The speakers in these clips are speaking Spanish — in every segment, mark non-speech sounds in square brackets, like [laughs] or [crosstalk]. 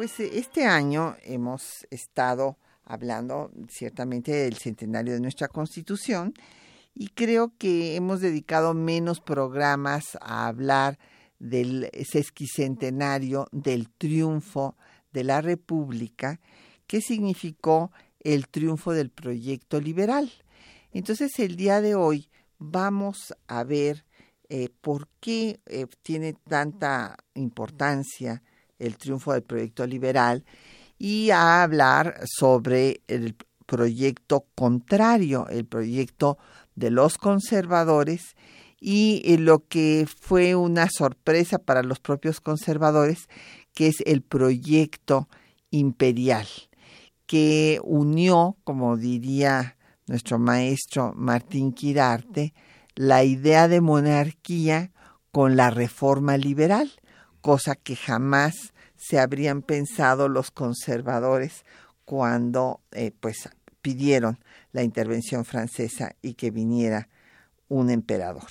Pues eh, este año hemos estado hablando ciertamente del centenario de nuestra Constitución y creo que hemos dedicado menos programas a hablar del sesquicentenario del triunfo de la República, que significó el triunfo del proyecto liberal. Entonces el día de hoy vamos a ver eh, por qué eh, tiene tanta importancia el triunfo del proyecto liberal y a hablar sobre el proyecto contrario, el proyecto de los conservadores y lo que fue una sorpresa para los propios conservadores, que es el proyecto imperial, que unió, como diría nuestro maestro Martín Quirarte, la idea de monarquía con la reforma liberal cosa que jamás se habrían pensado los conservadores cuando eh, pues pidieron la intervención francesa y que viniera un emperador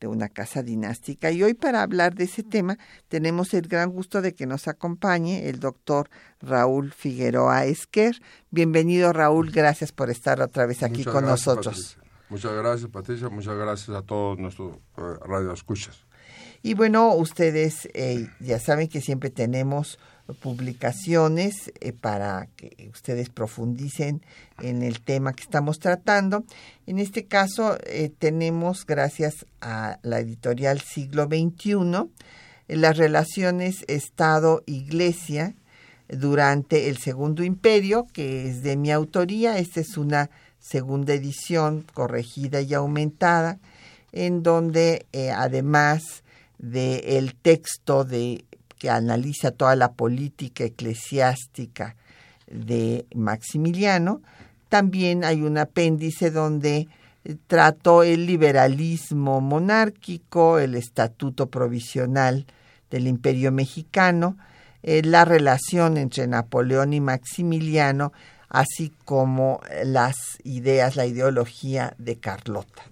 de una casa dinástica. Y hoy para hablar de ese tema tenemos el gran gusto de que nos acompañe el doctor Raúl Figueroa Esquer. Bienvenido Raúl, gracias por estar otra vez aquí con nosotros. Muchas gracias Patricia, muchas gracias a todos nuestros eh, radioescuchas. Y bueno, ustedes eh, ya saben que siempre tenemos publicaciones eh, para que ustedes profundicen en el tema que estamos tratando. En este caso eh, tenemos, gracias a la editorial Siglo XXI, las relaciones Estado-Iglesia durante el Segundo Imperio, que es de mi autoría. Esta es una segunda edición corregida y aumentada, en donde además del texto de, que analiza toda la política eclesiástica de Maximiliano. También hay un apéndice donde trató el liberalismo monárquico, el estatuto provisional del imperio mexicano, eh, la relación entre Napoleón y Maximiliano, así como las ideas, la ideología de Carlota.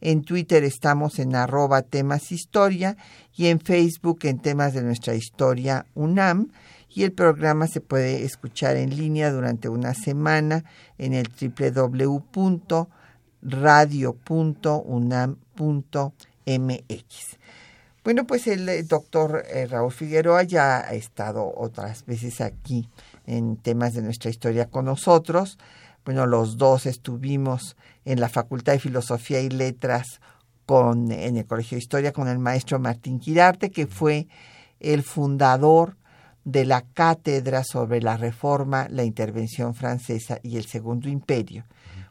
en Twitter estamos en arroba temas historia y en Facebook en temas de nuestra historia UNAM y el programa se puede escuchar en línea durante una semana en el www.radio.unam.mx. Bueno, pues el eh, doctor eh, Raúl Figueroa ya ha estado otras veces aquí en temas de nuestra historia con nosotros. Bueno, los dos estuvimos en la Facultad de Filosofía y Letras con, en el Colegio de Historia con el maestro Martín Quirarte, que fue el fundador de la cátedra sobre la reforma, la intervención francesa y el Segundo Imperio,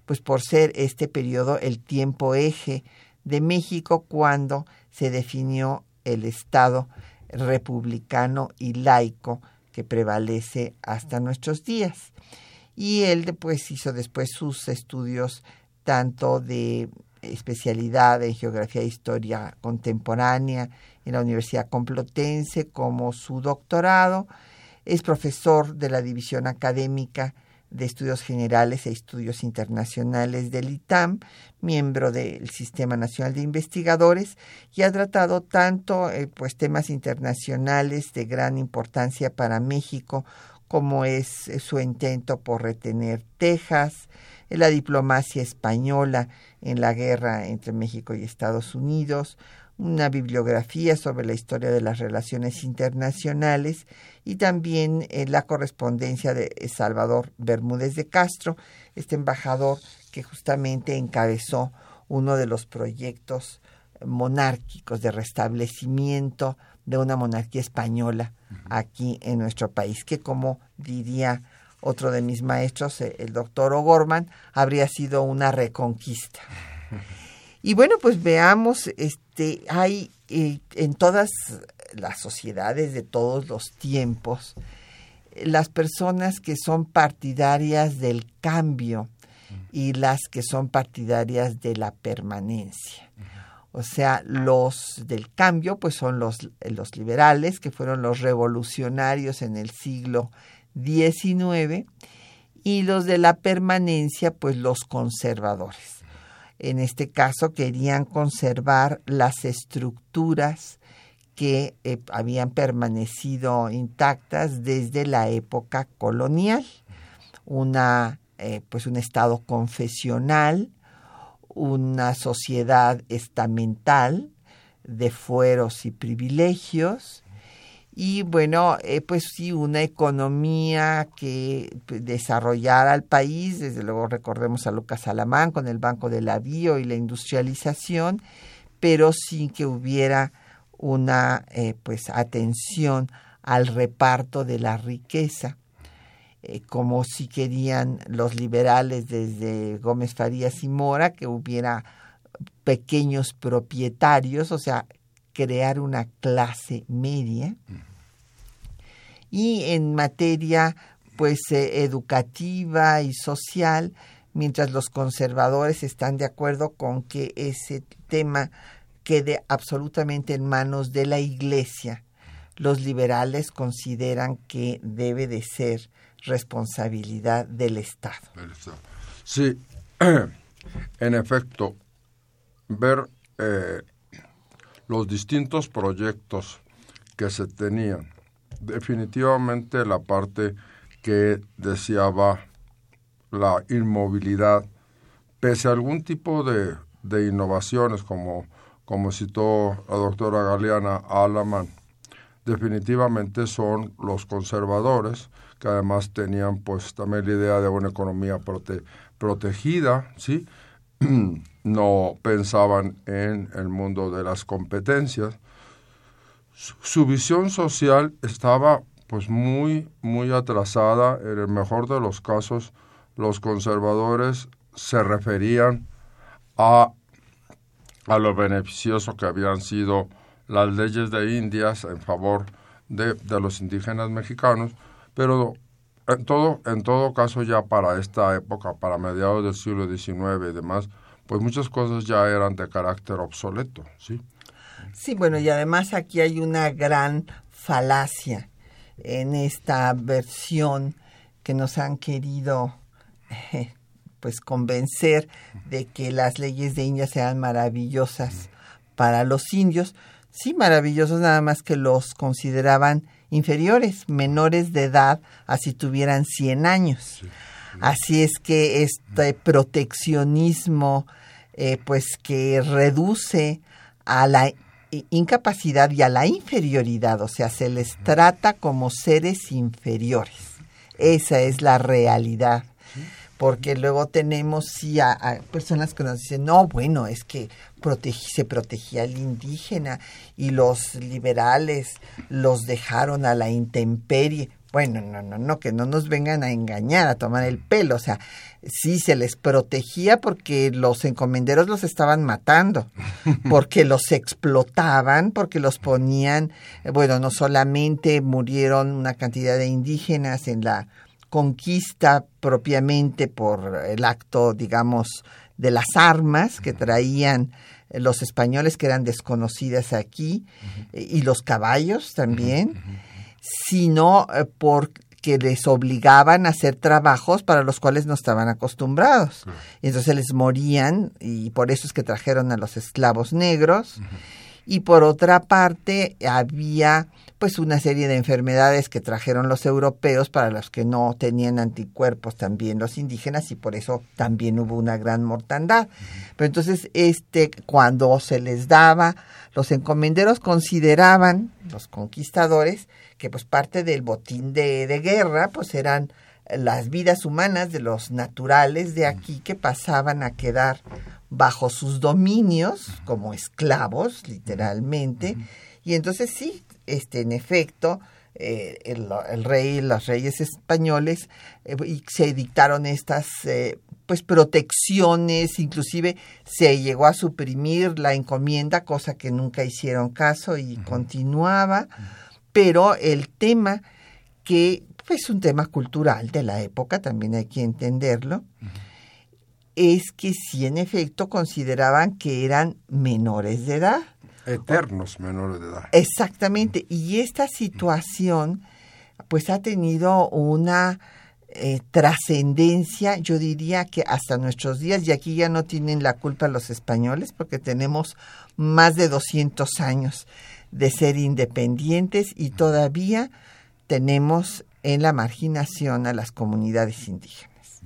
pues por ser este periodo el tiempo eje de México cuando se definió el Estado republicano y laico que prevalece hasta nuestros días y él pues hizo después sus estudios tanto de especialidad en geografía e historia contemporánea en la Universidad Complutense como su doctorado. Es profesor de la División Académica de Estudios Generales e Estudios Internacionales del ITAM, miembro del Sistema Nacional de Investigadores y ha tratado tanto eh, pues temas internacionales de gran importancia para México como es su intento por retener Texas, la diplomacia española en la guerra entre México y Estados Unidos, una bibliografía sobre la historia de las relaciones internacionales y también eh, la correspondencia de Salvador Bermúdez de Castro, este embajador que justamente encabezó uno de los proyectos monárquicos de restablecimiento de una monarquía española aquí en nuestro país, que como diría otro de mis maestros, eh, el doctor O'Gorman, habría sido una reconquista. [laughs] Y bueno, pues veamos, este, hay eh, en todas las sociedades de todos los tiempos, las personas que son partidarias del cambio y las que son partidarias de la permanencia. O sea, los del cambio, pues son los, los liberales, que fueron los revolucionarios en el siglo XIX, y los de la permanencia, pues los conservadores. En este caso querían conservar las estructuras que eh, habían permanecido intactas desde la época colonial. Una, eh, pues un estado confesional, una sociedad estamental de fueros y privilegios y bueno, eh, pues sí, una economía que pues, desarrollara al país, desde luego recordemos a Lucas Alamán con el Banco del Avío y la industrialización, pero sin que hubiera una eh, pues atención al reparto de la riqueza. Eh, como si querían los liberales desde Gómez Farías y Mora, que hubiera pequeños propietarios, o sea, crear una clase media. Y en materia pues eh, educativa y social, mientras los conservadores están de acuerdo con que ese tema quede absolutamente en manos de la Iglesia, los liberales consideran que debe de ser responsabilidad del Estado. Sí, [clears throat] en efecto, ver eh, los distintos proyectos que se tenían, definitivamente la parte que deseaba la inmovilidad, pese a algún tipo de, de innovaciones, como, como citó la doctora Galeana Alaman, definitivamente son los conservadores, que además tenían pues también la idea de una economía protegida, ¿sí? [clears throat] no pensaban en el mundo de las competencias. Su, visión social estaba pues muy, muy atrasada. En el mejor de los casos, los conservadores se referían a, a lo beneficioso que habían sido las leyes de Indias en favor de, de los indígenas mexicanos, pero en todo, en todo caso ya para esta época, para mediados del siglo XIX y demás, pues muchas cosas ya eran de carácter obsoleto, ¿sí? Sí, bueno, y además aquí hay una gran falacia en esta versión que nos han querido eh, pues convencer de que las leyes de India sean maravillosas para los indios. Sí, maravillosos nada más que los consideraban inferiores, menores de edad, así tuvieran 100 años. Así es que este proteccionismo, eh, pues que reduce a la incapacidad y a la inferioridad, o sea, se les trata como seres inferiores. Esa es la realidad. Porque luego tenemos sí a, personas que nos dicen, no, bueno, es que se protegía al indígena y los liberales los dejaron a la intemperie. Bueno, no, no, no, que no nos vengan a engañar, a tomar el pelo. O sea, sí se les protegía porque los encomenderos los estaban matando, [laughs] porque los explotaban, porque los ponían, bueno, no solamente murieron una cantidad de indígenas en la conquista propiamente por el acto, digamos, de las armas que traían los españoles que eran desconocidas aquí y los caballos también, sino eh, porque les obligaban a hacer trabajos para los cuales no estaban acostumbrados. Y entonces les morían y por eso es que trajeron a los esclavos negros. Y por otra parte había pues una serie de enfermedades que trajeron los europeos para los que no tenían anticuerpos también los indígenas y por eso también hubo una gran mortandad. Pero entonces este cuando se les daba los encomenderos consideraban los conquistadores que pues parte del botín de, de guerra pues eran las vidas humanas de los naturales de aquí que pasaban a quedar bajo sus dominios como esclavos literalmente. Y entonces sí este, en efecto, eh, el, rey, los reyes españoles eh, y se dictaron estas eh, pues protecciones, inclusive se llegó a suprimir la encomienda, cosa que nunca hicieron caso y continuaba, pero el tema que pues, es un tema cultural de la época, también hay que entenderlo, es que sí en efecto consideraban que eran menores de edad Eternos menores de edad. Exactamente. Y esta situación, pues ha tenido una eh, trascendencia, yo diría que hasta nuestros días, y aquí ya no tienen la culpa los españoles, porque tenemos más de 200 años de ser independientes y todavía tenemos en la marginación a las comunidades indígenas.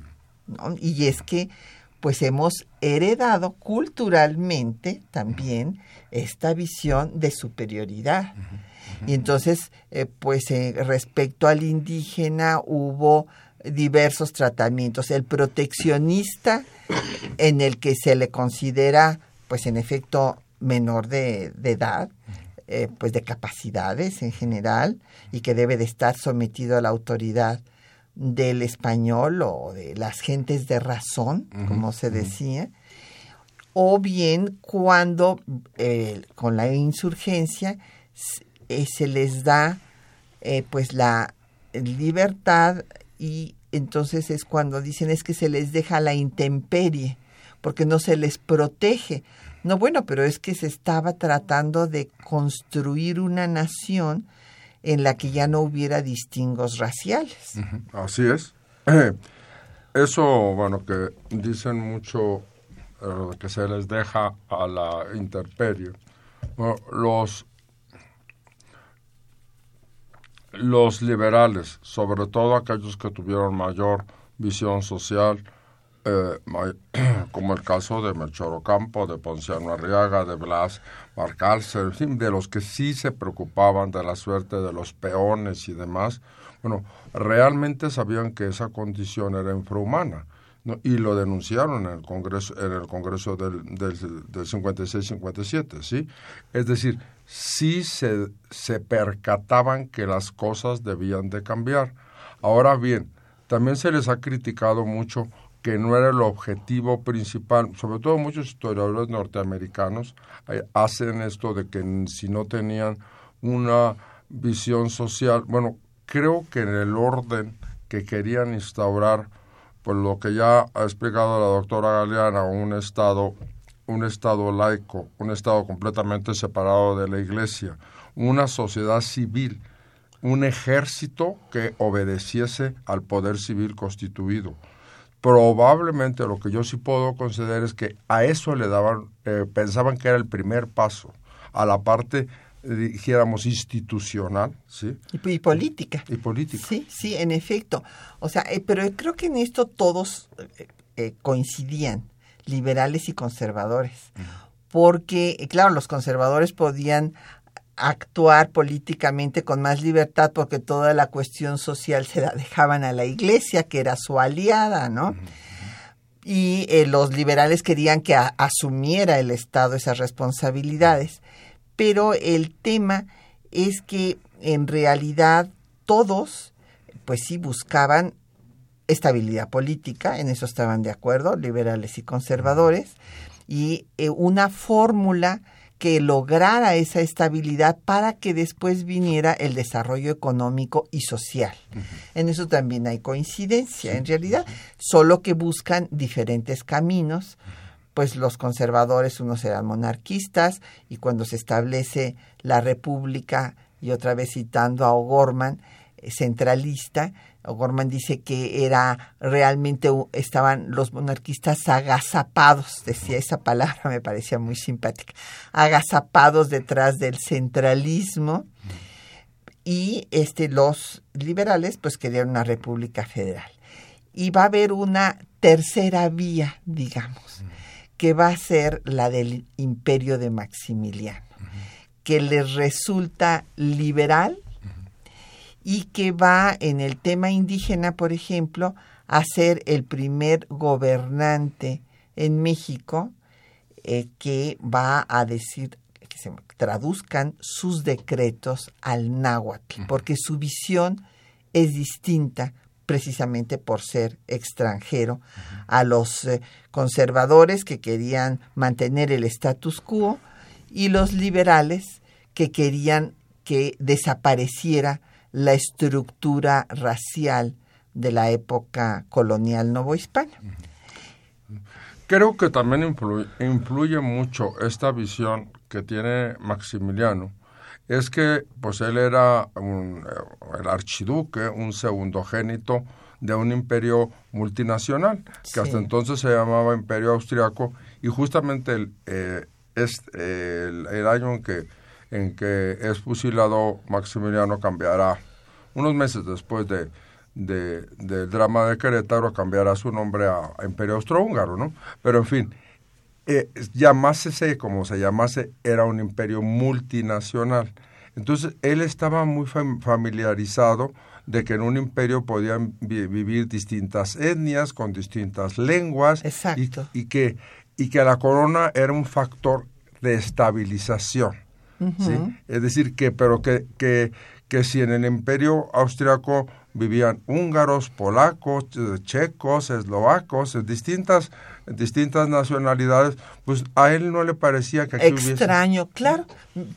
Y es que pues hemos heredado culturalmente también esta visión de superioridad. Y entonces, eh, pues eh, respecto al indígena hubo diversos tratamientos. El proteccionista, en el que se le considera, pues en efecto, menor de, edad, eh, pues de capacidades en general, y que debe de estar sometido a la autoridad del español o de las gentes de razón, como se decía, o bien cuando eh, con la insurgencia eh, se les da eh, pues la libertad y entonces es cuando dicen es que se les deja la intemperie porque no se les protege. No, bueno, pero es que se estaba tratando de construir una nación en la que ya no hubiera distingos raciales. Así es. [clears throat] Eso, bueno, que dicen mucho que se les deja a la intemperie. los, los liberales, sobre todo aquellos que tuvieron mayor visión social, eh, [clears throat] como el caso de Melchor Ocampo, de Ponciano Arriaga, de Blas Barcalcer, de los que sí se preocupaban de la suerte de los peones y demás, bueno, realmente sabían que esa condición era infrahumana. Y lo denunciaron en el Congreso, en el Congreso del, del, del 56-57, ¿sí? Es decir, sí se, se percataban que las cosas debían de cambiar. Ahora bien, también se les ha criticado mucho que no era el objetivo principal, sobre todo muchos historiadores norteamericanos eh, hacen esto de que si no tenían una visión social, bueno, creo que en el orden que querían instaurar, por lo que ya ha explicado la doctora Galeana, un estado, un estado laico, un estado completamente separado de la iglesia, una sociedad civil, un ejército que obedeciese al poder civil constituido. Probablemente lo que yo sí puedo conceder es que a eso le daban, eh, pensaban que era el primer paso, a la parte, dijéramos, institucional, ¿sí? Y, política. Y política. Sí, sí, en efecto. O sea, eh, pero creo que en esto todos coincidían, liberales y conservadores. Porque, claro, los conservadores podían actuar políticamente con más libertad porque toda la cuestión social se la dejaban a la iglesia, que era su aliada, ¿no? Y eh, los liberales querían que asumiera el Estado esas responsabilidades. Pero el tema es que en realidad todos, pues sí, buscaban estabilidad política, en eso estaban de acuerdo, liberales y conservadores, y eh, una fórmula que lograra esa estabilidad para que después viniera el desarrollo económico y social. En eso también hay coincidencia, en realidad, solo que buscan diferentes caminos, pues los conservadores unos eran monarquistas y cuando se establece la república, y otra vez citando a O'Gorman, eh, centralista, Gorman dice que era realmente estaban los monarquistas agazapados, decía esa palabra, [laughs] me parecía muy simpática, agazapados detrás del centralismo y este, los liberales pues querían una república federal. Y va a haber una tercera vía, digamos, que va a ser la del imperio de Maximiliano, que les resulta liberal y que va en el tema indígena, por ejemplo, a ser el primer gobernante en México eh, que va a decir que se traduzcan sus decretos al náhuatl, porque su visión es distinta precisamente por ser extranjero a los eh, conservadores que querían mantener el status quo y los liberales que querían que desapareciera la estructura racial de la época colonial novohispana. Creo que también influye, mucho esta visión que tiene Maximiliano, es que pues él era un, eh, el archiduque, un segundogénito de un imperio multinacional, que hasta entonces se llamaba Imperio Austriaco, y justamente el, eh, es, el, año en que, en que es fusilado Maximiliano cambiará, unos meses después de, de, del drama de Querétaro cambiará su nombre a, Imperio Austrohúngaro, ¿no? Pero en fin, eh, llamásese como se llamase, era un imperio multinacional. Entonces, él estaba muy familiarizado de que en un imperio podían vivir distintas etnias, con distintas lenguas, y, que, y que la corona era un factor de estabilización. ¿sí? Es decir, que, pero que, que, que si en el imperio austriaco vivían húngaros, polacos, checos, eslovacos, distintas, distintas nacionalidades, pues a él no le parecía que aquí Extraño, claro,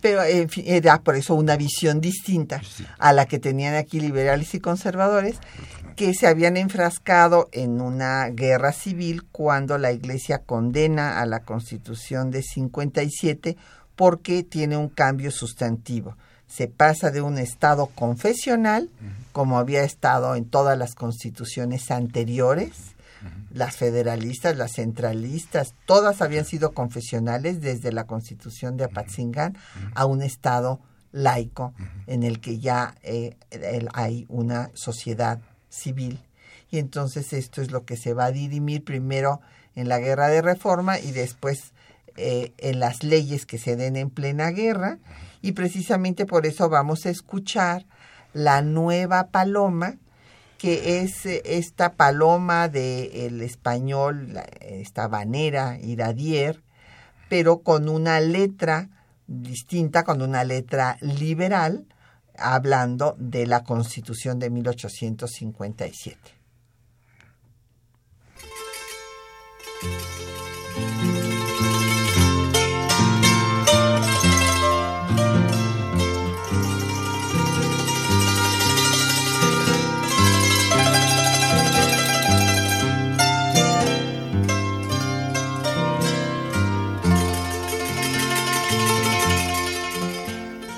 pero era por eso una visión distinta a la que tenían aquí liberales y conservadores, que se habían enfrascado en una guerra civil cuando la Iglesia condena a la Constitución de 57 porque tiene un cambio sustantivo. Se pasa de un Estado confesional, como había estado en todas las constituciones anteriores, las federalistas, las centralistas, todas habían sido confesionales desde la constitución de Apatzingán a un Estado laico en el que ya eh, hay una sociedad civil. Y entonces esto es lo que se va a dirimir primero en la guerra de reforma y después eh, en las leyes que se den en plena guerra. Y precisamente por eso vamos a escuchar la nueva paloma, que es eh, esta paloma del español, esta banera iradier, pero con una letra distinta, con una letra liberal, hablando de la Constitución de 1857.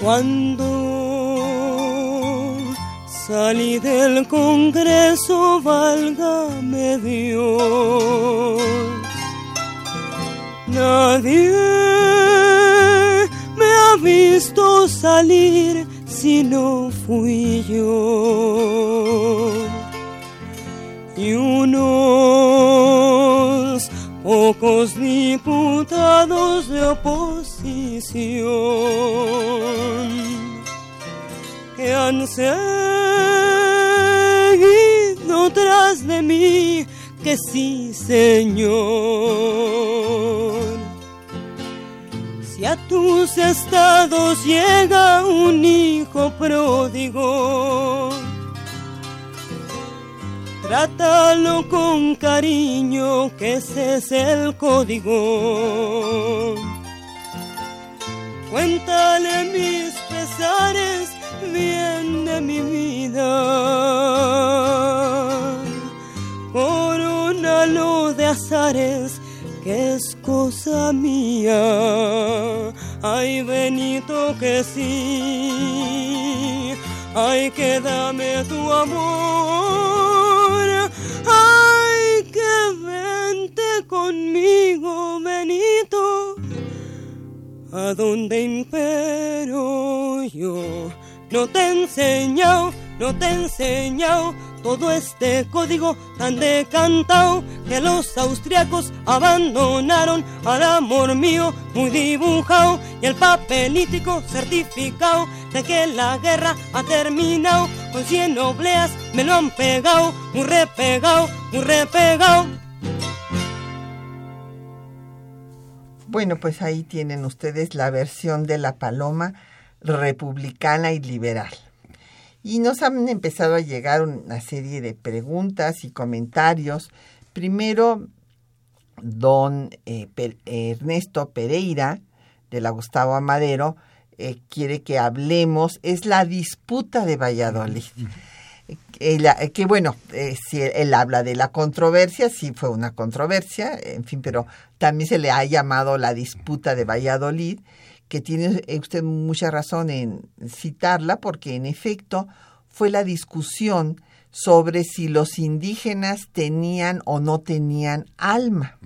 Cuando salí del Congreso, válgame Dios, nadie me ha visto salir si no fui yo. Y unos pocos diputados de oposición que han seguido tras de mí, que sí, Señor. Si a tus estados llega un hijo pródigo, Trátalo con cariño, que ese es el código. Cuéntale mis pesares, bien de mi vida. Coronalo de azares, que es cosa mía. Ay, Benito, que sí. Ay, que dame tu amor conmigo, Benito. a donde impero yo. No te he enseñado, no te he enseñado todo este código tan decantado que los austriacos abandonaron al amor mío muy dibujado y el papelítico certificado de que la guerra ha terminado con cien obleas me lo han pegado, muy repegado, muy repegado. Bueno, pues ahí tienen ustedes la versión de la paloma republicana y liberal. Y nos han empezado a llegar una serie de preguntas y comentarios. Primero, don eh, Ernesto Pereira, de la Gustavo Amadero, eh, quiere que hablemos, es la disputa de Valladolid. Eh, que bueno, si él, habla de la controversia, sí fue una controversia, en fin, pero también se le ha llamado la disputa de Valladolid que tiene usted mucha razón en citarla, porque en efecto fue la discusión sobre si los indígenas tenían o no tenían alma.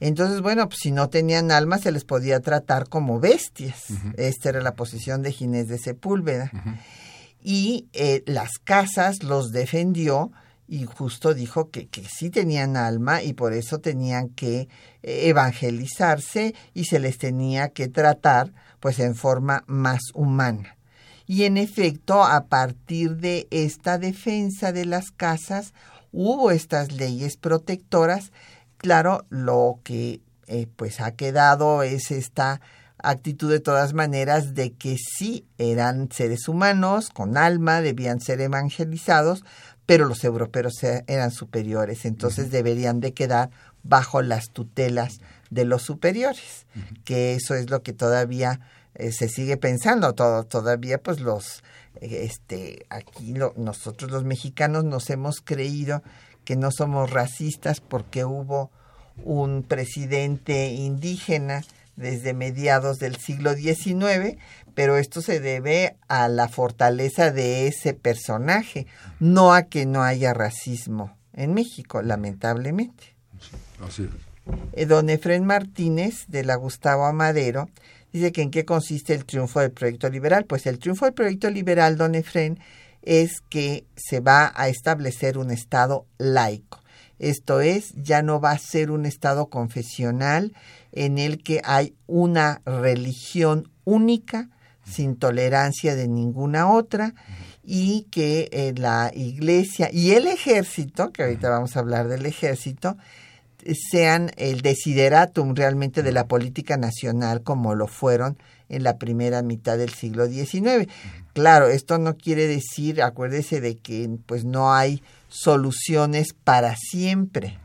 Entonces, bueno, pues si no tenían alma se les podía tratar como bestias. Esta era la posición de Ginés de Sepúlveda. Y eh, las casas los defendió y justo dijo que, que sí tenían alma y por eso tenían que eh, evangelizarse y se les tenía que tratar pues en forma más humana. Y en efecto, a partir de esta defensa de las casas, hubo estas leyes protectoras. Claro, lo que eh, pues ha quedado es esta actitud de todas maneras de que sí eran seres humanos con alma, debían ser evangelizados, pero los europeos eran superiores, entonces deberían de quedar bajo las tutelas de los superiores, que eso es lo que todavía eh, se sigue pensando, todo, todavía pues los, eh, este, aquí nosotros los mexicanos nos hemos creído que no somos racistas porque hubo un presidente indígena desde mediados del siglo XIX, pero esto se debe a la fortaleza de ese personaje, no a que no haya racismo en México, lamentablemente. Así eh, Don Efren Martínez, de la Gustavo Amadero, dice que en qué consiste el triunfo del proyecto liberal. Pues el triunfo del proyecto liberal, don Efren, es que se va a establecer un Estado laico. Esto es, ya no va a ser un Estado confesional en el que hay una religión única, sin tolerancia de ninguna otra, y que eh, la iglesia y el ejército, que ahorita vamos a hablar del ejército, sean el desideratum realmente de la política nacional como lo fueron en la primera mitad del siglo XIX. Claro, esto no quiere decir, acuérdese de que pues no hay soluciones para siempre.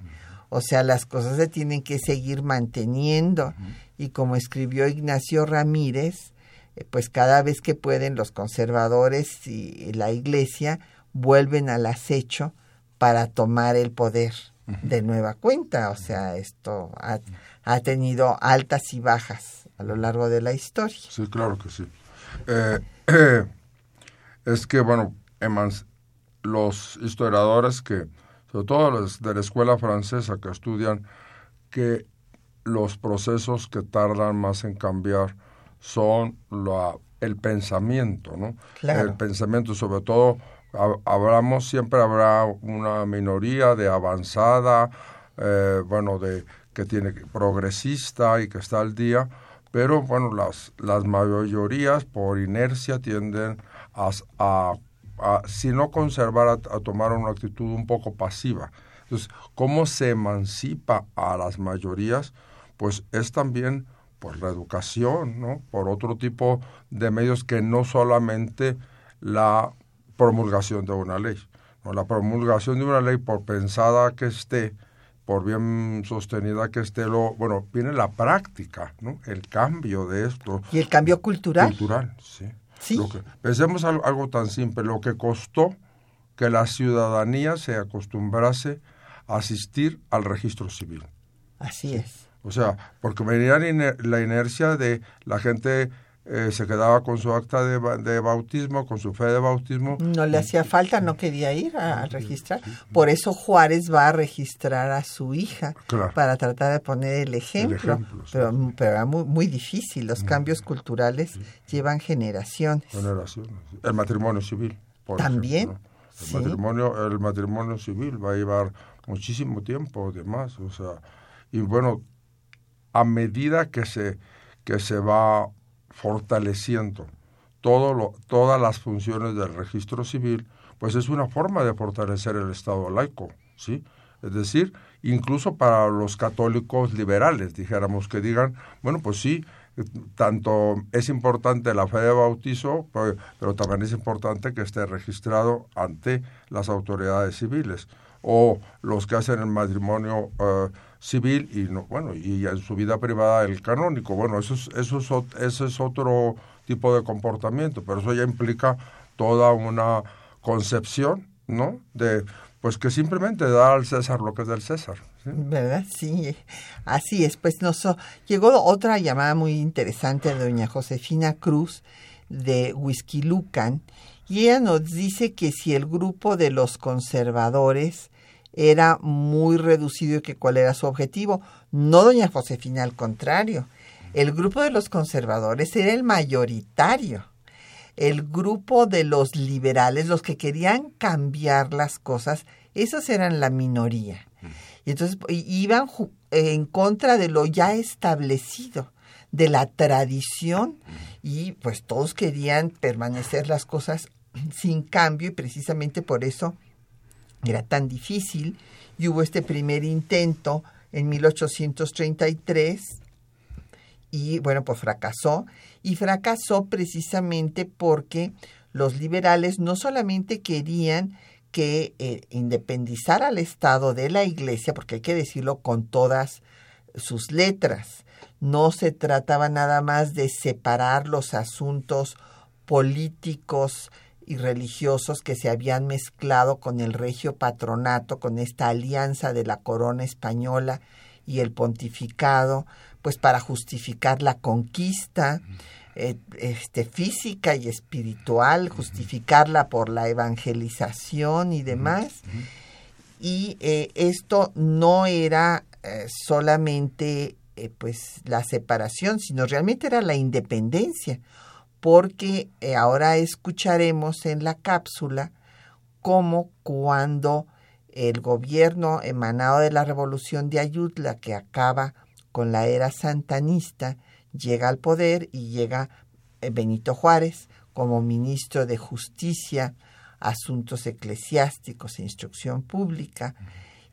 O sea, las cosas se tienen que seguir manteniendo y como escribió Ignacio Ramírez, eh, pues cada vez que pueden los conservadores y la iglesia vuelven al acecho para tomar el poder de nueva cuenta. O sea, esto ha, ha, tenido altas y bajas a lo largo de la historia. Sí, claro que sí. Eh, [clears throat] es que, bueno, los historiadores que, sobre todo los de la escuela francesa que estudian que los procesos que tardan más en cambiar son la, el pensamiento, ¿no? El pensamiento, sobre todo hablamos, siempre habrá una minoría de avanzada, eh, bueno, de que tiene progresista y que está al día, pero bueno, las, las mayorías por inercia tienden a, a, si no conservar, a, tomar una actitud un poco pasiva. Entonces, ¿cómo se emancipa a las mayorías? Pues es también por la educación, ¿no? Por otro tipo de medios que no solamente la promulgación de una ley. ¿no? La promulgación de una ley, por pensada que esté, por bien sostenida que esté, lo, bueno, viene la práctica, ¿no? El cambio de esto. ¿Y el cambio cultural? Cultural, sí. ¿Sí? pensemos algo, algo tan simple, lo que costó que la ciudadanía se acostumbrase a asistir al registro civil. Así es. O sea, porque venía la inercia de la gente eh, se quedaba con su acta de, de, bautismo, con su fe de bautismo. No le hacía falta, no quería ir a, registrar. Por eso Juárez va a registrar a su hija para tratar de poner el ejemplo. pero, pero era muy, muy difícil, los cambios culturales llevan generaciones. Generaciones. El matrimonio civil. También. el, matrimonio, el matrimonio civil va a llevar muchísimo tiempo, además. O sea, y bueno, a medida que se, que se va fortaleciendo todo lo, todas las funciones del registro civil, pues es una forma de fortalecer el Estado laico, ¿sí? Es decir, incluso para los católicos liberales, dijéramos que digan, bueno, pues sí, tanto es importante la fe de bautizo, pues, pero también es importante que esté registrado ante las autoridades civiles o los que hacen el matrimonio eh, civil y no, bueno y en su vida privada el canónico. Bueno eso es, eso es ese es otro tipo de comportamiento pero eso ya implica toda una concepción no de pues que simplemente da al César lo que es del César verdad sí así es. Pues nos llegó otra llamada muy interesante de doña Josefina Cruz de Whisky Lucan y ella nos dice que si el grupo de los conservadores era muy reducido y que cuál era su objetivo. No doña Josefina, al contrario. El grupo de los conservadores era el mayoritario. El grupo de los liberales, los que querían cambiar las cosas, esos eran la minoría. Y entonces iban en contra de lo ya establecido, de la tradición, y pues todos querían permanecer las cosas sin cambio y precisamente por eso era tan difícil y hubo este primer intento en 1833 y bueno, pues fracasó y fracasó precisamente porque los liberales no solamente querían que eh, independizara al Estado de la Iglesia, porque hay que decirlo con todas sus letras, no se trataba nada más de separar los asuntos políticos y religiosos que se habían mezclado con el regio patronato, con esta alianza de la corona española y el pontificado, pues para justificar la conquista eh, este, física y espiritual, justificarla por la evangelización y demás. Y eh, esto no era eh, solamente pues la separación, sino realmente era la independencia porque eh, ahora escucharemos en la cápsula cómo cuando el gobierno emanado de la revolución de Ayutla, que acaba con la era santanista, llega al poder y llega eh, Benito Juárez como ministro de Justicia, Asuntos Eclesiásticos e Instrucción Pública,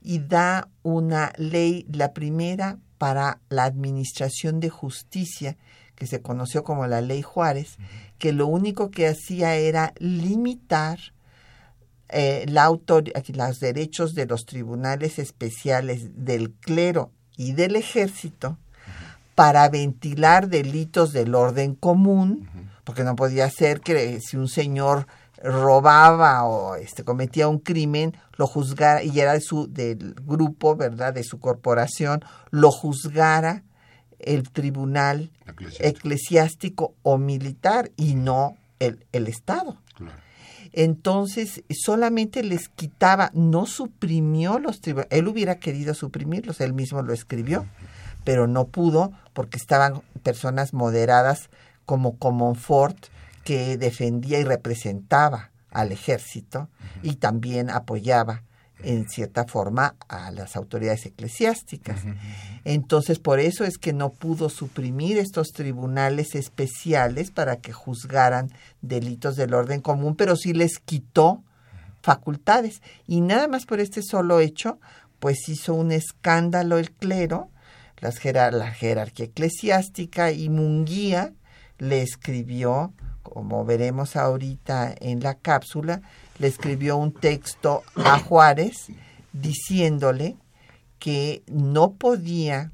y da una ley, la primera para la administración de justicia, que se conoció como la Ley Juárez, que lo único que hacía era limitar eh, la los derechos de los tribunales especiales del clero y del ejército para ventilar delitos del orden común, porque no podía ser que si un señor robaba o este cometía un crimen, lo juzgara y era de su del grupo, ¿verdad? de su corporación, lo juzgara el tribunal eclesiástico, o militar y no el, el Estado. Entonces, solamente les quitaba, no suprimió los tribunales. Él hubiera querido suprimirlos, él mismo lo escribió, pero no pudo porque estaban personas moderadas como Comonfort, que defendía y representaba al ejército y también apoyaba en cierta forma a las autoridades eclesiásticas. Entonces, por eso es que no pudo suprimir estos tribunales especiales para que juzgaran delitos del orden común, pero sí les quitó facultades. Y nada más por este solo hecho, pues hizo un escándalo el clero, las la jerarquía eclesiástica y Munguía le escribió, como veremos ahorita en la cápsula, le escribió un texto a Juárez diciéndole que no podía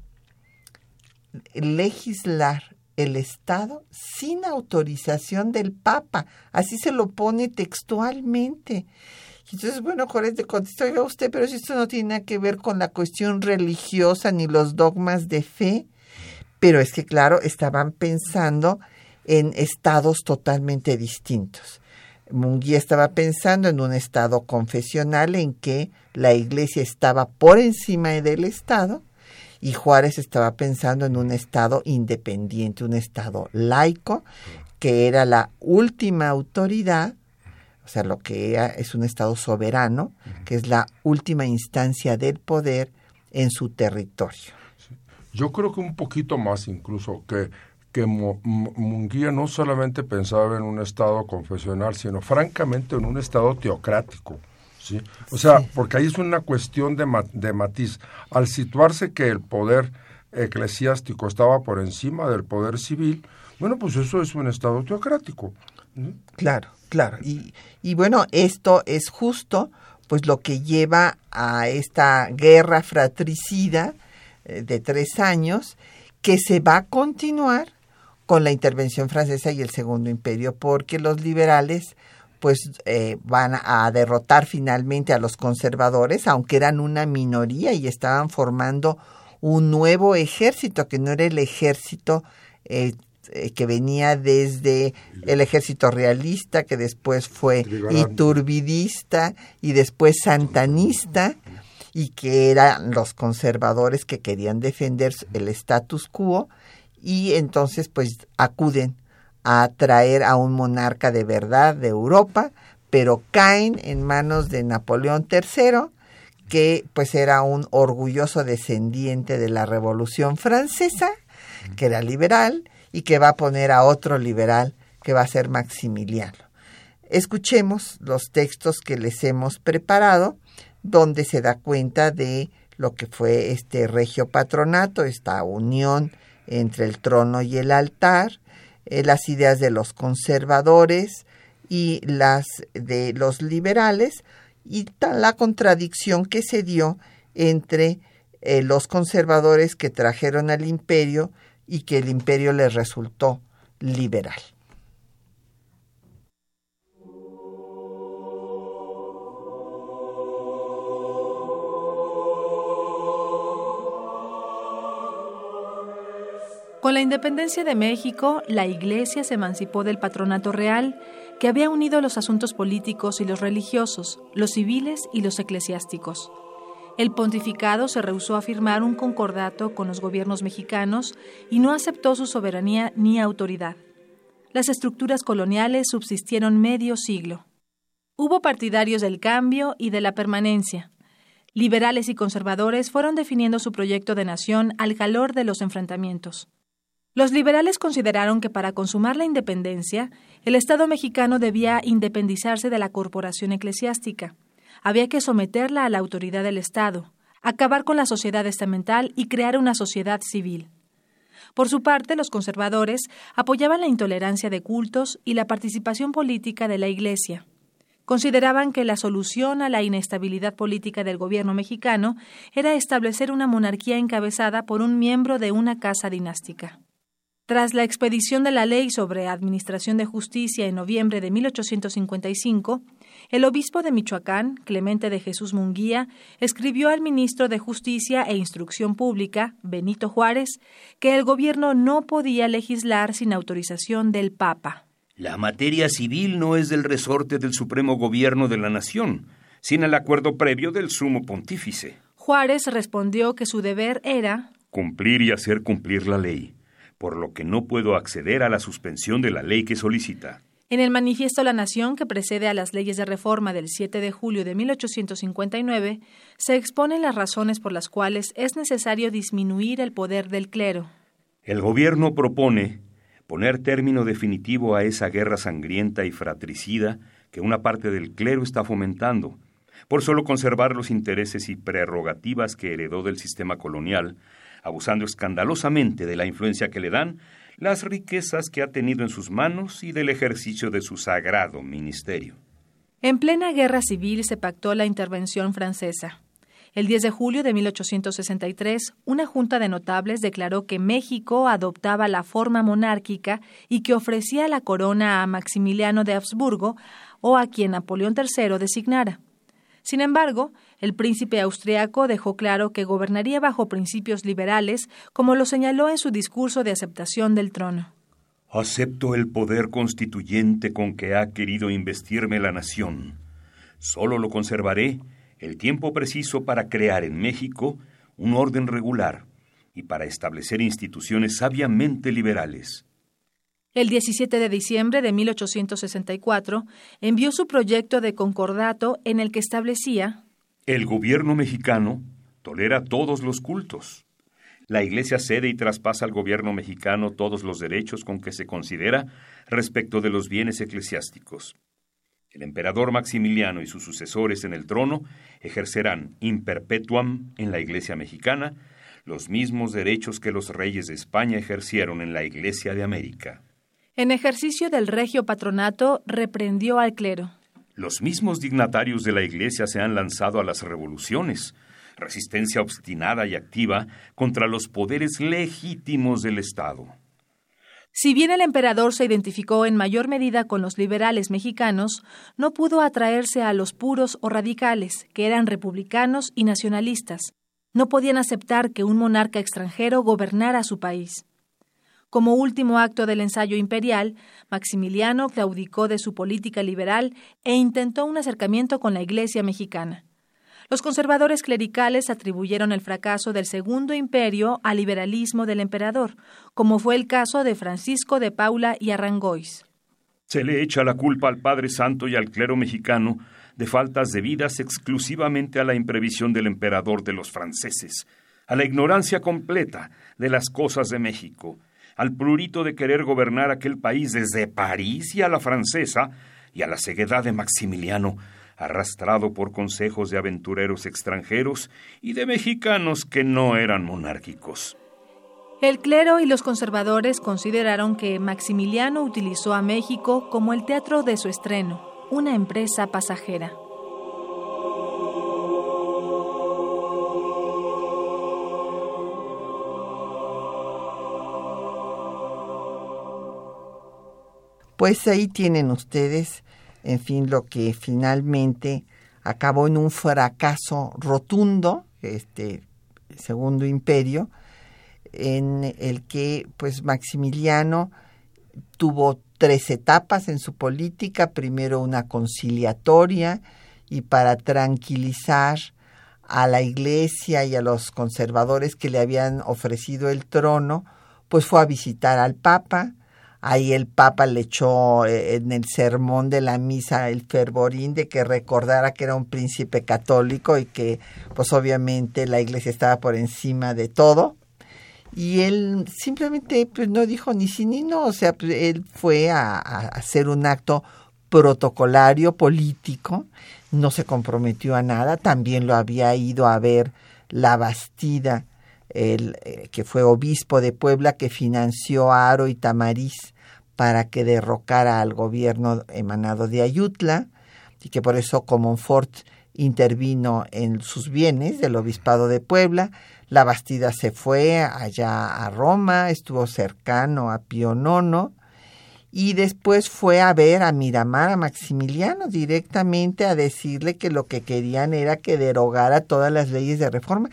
legislar el Estado sin autorización del Papa. Así se lo pone textualmente. Entonces, bueno, Juárez le contestó, oiga usted, pero si esto no tiene nada que ver con la cuestión religiosa ni los dogmas de fe. Pero es que, claro, estaban pensando en estados totalmente distintos. Munguía estaba pensando en un estado confesional en que la iglesia estaba por encima del estado y Juárez estaba pensando en un estado independiente, un estado laico, que era la última autoridad, o sea, lo que era, es un estado soberano, que es la última instancia del poder en su territorio. Yo creo que un poquito más incluso, que, que Munguía no solamente pensaba en un estado confesional, sino francamente en un estado teocrático. ¿sí? O sea, porque ahí es una cuestión de, de matiz. Al situarse que el poder eclesiástico estaba por encima del poder civil, bueno, pues eso es un estado teocrático. Claro, claro. Y, y bueno, esto es justo pues lo que lleva a esta guerra fratricida eh, de tres años que se va a continuar con la intervención francesa y el Segundo Imperio, porque los liberales pues eh, van a derrotar finalmente a los conservadores, aunque eran una minoría y estaban formando un nuevo ejército que no era el ejército eh, eh, que venía desde el ejército realista, que después fue iturbidista y después santanista, y que eran los conservadores que querían defender el status quo, y entonces pues acuden a traer a un monarca de verdad de Europa, pero caen en manos de Napoleón III, que pues era un orgulloso descendiente de la Revolución Francesa, que era liberal, y que va a poner a otro liberal que va a ser Maximiliano. Escuchemos los textos que les hemos preparado, donde se da cuenta de lo que fue este regio patronato, esta unión entre el trono y el altar, eh, las ideas de los conservadores y las de los liberales, y la contradicción que se dio entre eh, los conservadores que trajeron al imperio y que el imperio les resultó liberal. Con la independencia de México, la Iglesia se emancipó del patronato real, que había unido los asuntos políticos y los religiosos, los civiles y los eclesiásticos. El pontificado se rehusó a firmar un concordato con los gobiernos mexicanos y no aceptó su soberanía ni autoridad. Las estructuras coloniales subsistieron medio siglo. Hubo partidarios del cambio y de la permanencia. Liberales y conservadores fueron definiendo su proyecto de nación al calor de los enfrentamientos. Los liberales consideraron que para consumar la independencia, el Estado mexicano debía independizarse de la corporación eclesiástica había que someterla a la autoridad del Estado, acabar con la sociedad estamental y crear una sociedad civil. Por su parte, los conservadores apoyaban la intolerancia de cultos y la participación política de la Iglesia. Consideraban que la solución a la inestabilidad política del gobierno mexicano era establecer una monarquía encabezada por un miembro de una casa dinástica. Tras la expedición de la ley sobre administración de justicia en noviembre de 1855, el obispo de Michoacán, Clemente de Jesús Munguía, escribió al ministro de Justicia e Instrucción Pública, Benito Juárez, que el gobierno no podía legislar sin autorización del Papa. La materia civil no es del resorte del Supremo Gobierno de la Nación, sin el acuerdo previo del Sumo Pontífice. Juárez respondió que su deber era cumplir y hacer cumplir la ley, por lo que no puedo acceder a la suspensión de la ley que solicita. En el Manifiesto La Nación, que precede a las leyes de reforma del 7 de julio de 1859, se exponen las razones por las cuales es necesario disminuir el poder del clero. El gobierno propone poner término definitivo a esa guerra sangrienta y fratricida que una parte del clero está fomentando, por solo conservar los intereses y prerrogativas que heredó del sistema colonial, abusando escandalosamente de la influencia que le dan las riquezas que ha tenido en sus manos y del ejercicio de su sagrado ministerio. En plena guerra civil se pactó la intervención francesa. El 10 de julio de 1863, una junta de notables declaró que México adoptaba la forma monárquica y que ofrecía la corona a Maximiliano de Habsburgo o a quien Napoleón III designara. Sin embargo, el príncipe austriaco dejó claro que gobernaría bajo principios liberales, como lo señaló en su discurso de aceptación del trono. Acepto el poder constituyente con que ha querido investirme la nación. Solo lo conservaré el tiempo preciso para crear en México un orden regular y para establecer instituciones sabiamente liberales. El 17 de diciembre de 1864 envió su proyecto de concordato en el que establecía El gobierno mexicano tolera todos los cultos. La Iglesia cede y traspasa al gobierno mexicano todos los derechos con que se considera respecto de los bienes eclesiásticos. El emperador Maximiliano y sus sucesores en el trono ejercerán in perpetuam en la Iglesia mexicana los mismos derechos que los reyes de España ejercieron en la Iglesia de América. En ejercicio del regio patronato, reprendió al clero. Los mismos dignatarios de la Iglesia se han lanzado a las revoluciones, resistencia obstinada y activa contra los poderes legítimos del Estado. Si bien el emperador se identificó en mayor medida con los liberales mexicanos, no pudo atraerse a los puros o radicales, que eran republicanos y nacionalistas. No podían aceptar que un monarca extranjero gobernara su país. Como último acto del ensayo imperial, Maximiliano claudicó de su política liberal e intentó un acercamiento con la Iglesia mexicana. Los conservadores clericales atribuyeron el fracaso del Segundo Imperio al liberalismo del emperador, como fue el caso de Francisco de Paula y Arrangois. Se le echa la culpa al Padre Santo y al clero mexicano de faltas debidas exclusivamente a la imprevisión del emperador de los franceses, a la ignorancia completa de las cosas de México, al prurito de querer gobernar aquel país desde París y a la francesa, y a la ceguedad de Maximiliano, arrastrado por consejos de aventureros extranjeros y de mexicanos que no eran monárquicos. El clero y los conservadores consideraron que Maximiliano utilizó a México como el teatro de su estreno, una empresa pasajera. Pues ahí tienen ustedes, en fin, lo que finalmente acabó en un fracaso rotundo, este segundo imperio, en el que pues Maximiliano tuvo tres etapas en su política, primero una conciliatoria y para tranquilizar a la iglesia y a los conservadores que le habían ofrecido el trono, pues fue a visitar al Papa, Ahí el Papa le echó eh, en el sermón de la misa el fervorín de que recordara que era un príncipe católico y que pues obviamente la iglesia estaba por encima de todo. Y él simplemente pues no dijo ni sí ni no, o sea, pues, él fue a, hacer un acto protocolario político, no se comprometió a nada, también lo había ido a ver la Bastida el, eh, que fue obispo de Puebla, que financió a Aro y Tamariz para que derrocara al gobierno emanado de Ayutla, y que por eso Comonfort intervino en sus bienes del obispado de Puebla. La Bastida se fue allá a Roma, estuvo cercano a Pío IX, y después fue a ver a Miramar, a Maximiliano, directamente a decirle que lo que querían era que derogara todas las leyes de reforma.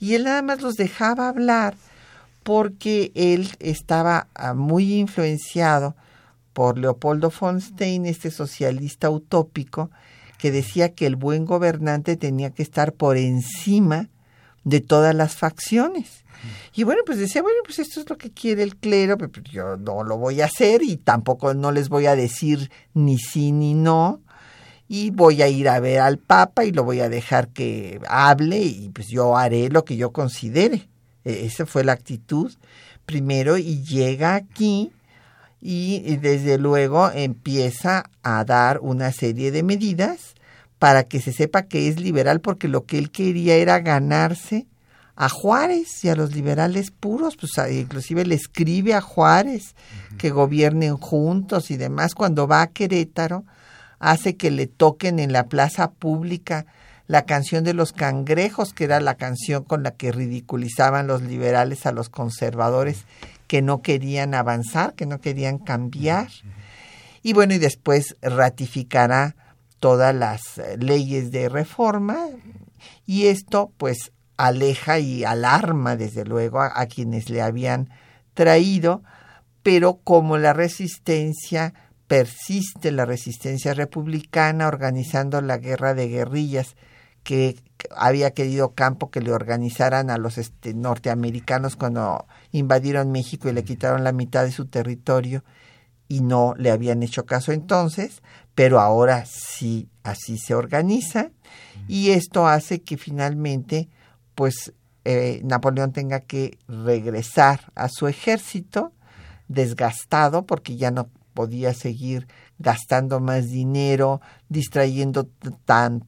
Y él nada más los dejaba hablar porque él estaba ah, muy influenciado por Leopoldo von Stein, este socialista utópico, que decía que el buen gobernante tenía que estar por encima de todas las facciones. Y bueno, pues decía, bueno, pues esto es lo que quiere el clero, pero yo no lo voy a hacer y tampoco no les voy a decir ni sí ni no. Y voy a ir a ver al Papa y lo voy a dejar que hable y pues yo haré lo que yo considere. E, esa fue la actitud primero y llega aquí y desde luego empieza a dar una serie de medidas para que se sepa que es liberal porque lo que él quería era ganarse a Juárez y a los liberales puros, pues inclusive le escribe a Juárez que gobiernen juntos y demás. Cuando va a Querétaro, hace que le toquen en la plaza pública la canción de los cangrejos, que era la canción con la que ridiculizaban los liberales a los conservadores que no querían avanzar, que no querían cambiar. Y bueno, y después ratificará todas las leyes de reforma y esto pues aleja y alarma desde luego a, quienes le habían traído, pero como la resistencia persiste, la resistencia republicana organizando la guerra de guerrillas que había querido Campo que le organizaran a los este, norteamericanos cuando invadieron México y le quitaron la mitad de su territorio y no le habían hecho caso entonces, pero ahora sí así se organiza y esto hace que finalmente pues eh, Napoleón tenga que regresar a su ejército desgastado porque ya no podía seguir gastando más dinero, distrayendo tan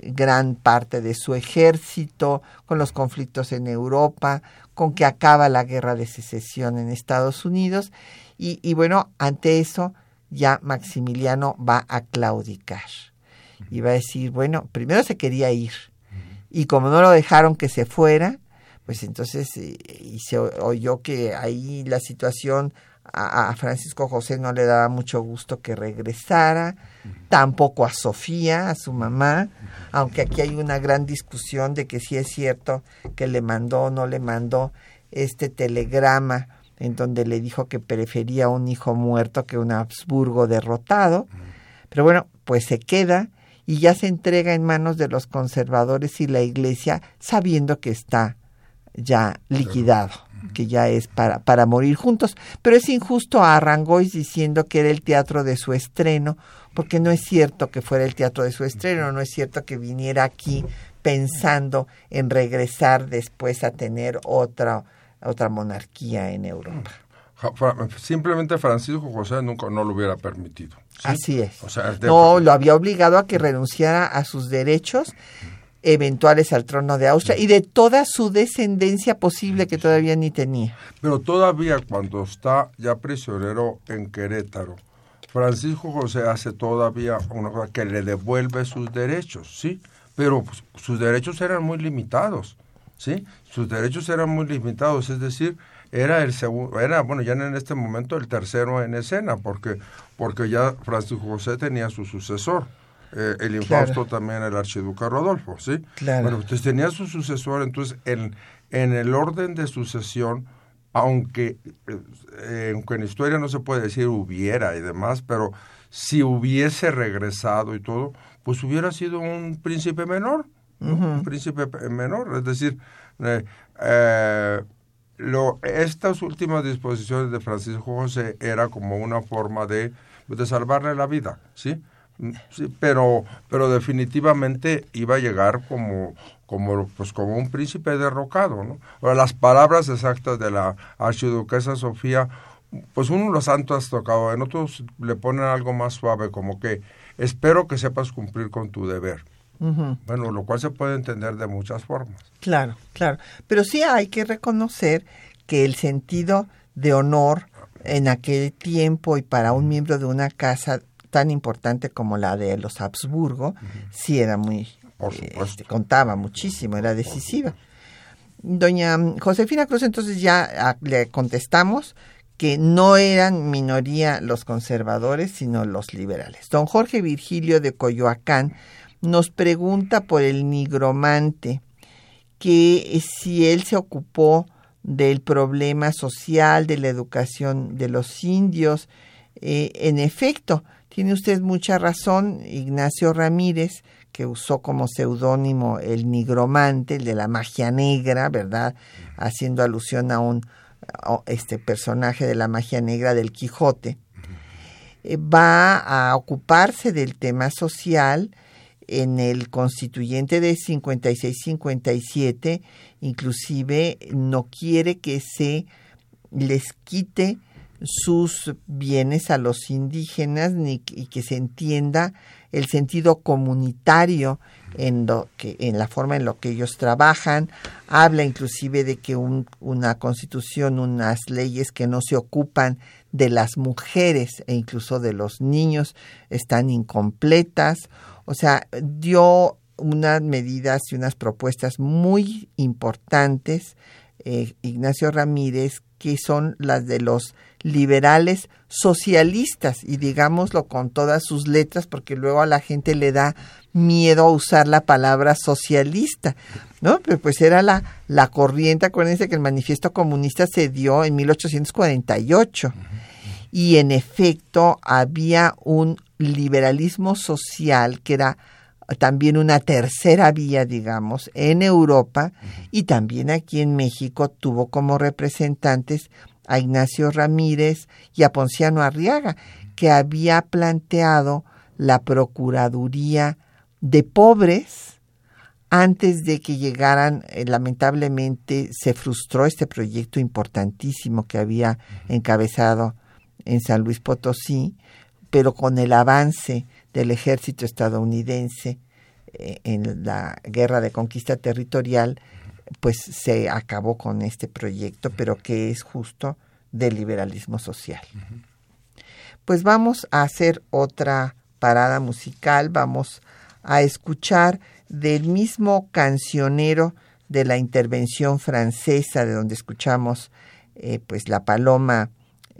gran parte de su ejército, con los conflictos en Europa, con que acaba la guerra de secesión en Estados Unidos. Y, y bueno, ante eso ya Maximiliano va a claudicar y va a decir, bueno, primero se quería ir y como no lo dejaron que se fuera, pues entonces eh, y se oyó que ahí la situación a, Francisco José no le daba mucho gusto que regresara, tampoco a Sofía, a su mamá, aunque aquí hay una gran discusión de que si es cierto que le mandó o no le mandó este telegrama en donde le dijo que prefería un hijo muerto que un Habsburgo derrotado. Pero bueno, pues se queda y ya se entrega en manos de los conservadores y la iglesia sabiendo que está ya liquidado que ya es para, para morir juntos. Pero es injusto a Arrangois diciendo que era el teatro de su estreno, porque no es cierto que fuera el teatro de su estreno, no es cierto que viniera aquí pensando en regresar después a tener otra, otra monarquía en Europa. Simplemente Francisco José nunca no lo hubiera permitido. Así es. no, lo había obligado a que renunciara a sus derechos eventuales al trono de Austria y de toda su descendencia posible que todavía ni tenía. Pero todavía cuando está ya prisionero en Querétaro, Francisco José hace todavía una cosa que le devuelve sus derechos, ¿sí? Pero pues, sus derechos eran muy limitados, ¿sí? Sus derechos eran muy limitados, es decir, era el segundo, era bueno ya en este momento el tercero en escena, porque porque ya Francisco José tenía su sucesor. Eh, el infausto también el archiduque Rodolfo, ¿sí? Claro. Bueno, entonces tenía su sucesor, entonces en, en el orden de sucesión, aunque, eh, aunque en historia no se puede decir hubiera y demás, pero si hubiese regresado y todo, pues hubiera sido un príncipe menor, un príncipe menor, es decir, eh, lo, estas últimas disposiciones de Francisco José era como una forma de, de salvarle la vida, ¿sí? Pero, pero definitivamente iba a llegar como, como, pues como un príncipe derrocado, ¿no? Ahora, las palabras exactas de la archiduquesa Sofía, pues uno los ha tocado, en otros le ponen algo más suave, como que espero que sepas cumplir con tu deber. Bueno, lo cual se puede entender de muchas formas. Claro, claro. Pero sí hay que reconocer que el sentido de honor en aquel tiempo y para un miembro de una casa tan importante como la de los Habsburgo, sí era muy, este, contaba muchísimo, era decisiva. Doña Josefina Cruz, entonces ya ah, le contestamos que no eran minoría los conservadores, sino los liberales. Don Jorge Virgilio de Coyoacán nos pregunta por el nigromante, que si él se ocupó del problema social, de la educación de los indios. Eh, en efecto, tiene usted mucha razón, Ignacio Ramírez, que usó como seudónimo el nigromante, el de la magia negra, ¿verdad? Haciendo alusión a un este personaje de la magia negra del Quijote. Eh, va a ocuparse del tema social en el constituyente de 56-57, inclusive no quiere que se les quite sus bienes a los indígenas ni, y que se entienda el sentido comunitario en, lo que, en la forma en lo que ellos trabajan. Habla inclusive de que una constitución, unas leyes que no se ocupan de las mujeres e incluso de los niños están incompletas. O sea, dio unas medidas y unas propuestas muy importantes, eh, Ignacio Ramírez, que son las de los liberales socialistas y digámoslo con todas sus letras porque luego a la gente le da miedo usar la palabra socialista, ¿no? Pero pues era la, la corriente, acuérdense que el manifiesto comunista se dio en 1848 y en efecto había un liberalismo social que era también una tercera vía, digamos, en Europa y también aquí en México tuvo como representantes a Ignacio Ramírez y a Ponciano Arriaga, que había planteado la Procuraduría de Pobres antes de que llegaran, eh, lamentablemente se frustró este proyecto importantísimo que había encabezado en San Luis Potosí, pero con el avance del ejército estadounidense eh, en la guerra de conquista territorial, pues se acabó con este proyecto, pero que es justo del liberalismo social. Pues vamos a hacer otra parada musical, vamos a escuchar del mismo cancionero de la intervención francesa, de donde escuchamos eh, pues la paloma